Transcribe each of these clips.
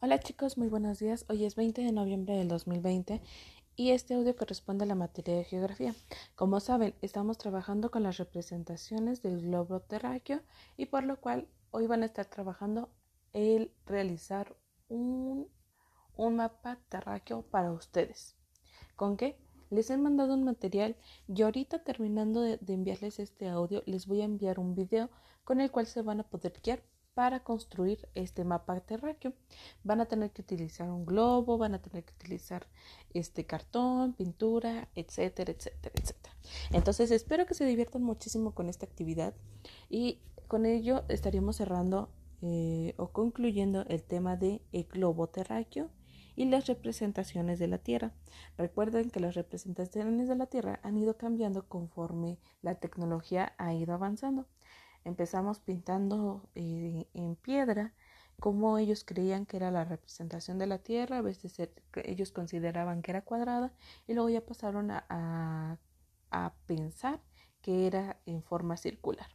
Hola chicos, muy buenos días. Hoy es 20 de noviembre del 2020 y este audio corresponde a la materia de geografía. Como saben, estamos trabajando con las representaciones del globo terráqueo y por lo cual hoy van a estar trabajando el realizar un, un mapa terráqueo para ustedes. ¿Con qué? Les he mandado un material y ahorita terminando de, de enviarles este audio les voy a enviar un video con el cual se van a poder guiar para construir este mapa terráqueo. Van a tener que utilizar un globo, van a tener que utilizar este cartón, pintura, etcétera, etcétera, etcétera. Entonces espero que se diviertan muchísimo con esta actividad y con ello estaríamos cerrando eh, o concluyendo el tema de el globo terráqueo y las representaciones de la Tierra. Recuerden que las representaciones de la Tierra han ido cambiando conforme la tecnología ha ido avanzando empezamos pintando eh, en piedra como ellos creían que era la representación de la Tierra, a veces ellos consideraban que era cuadrada y luego ya pasaron a, a, pensar que era en forma circular.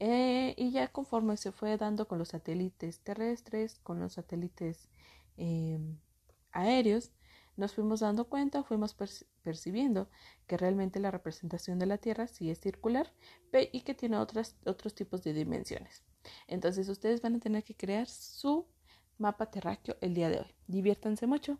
Eh, y ya conforme se fue dando con los satélites terrestres, con los satélites em, aéreos, nos fuimos dando cuenta, fuimos percibiendo que realmente la representación de la Tierra sí es circular y que tiene otros tipos de dimensiones. Entonces ustedes van a tener que crear su mapa terráqueo el día de hoy. Diviértanse mucho.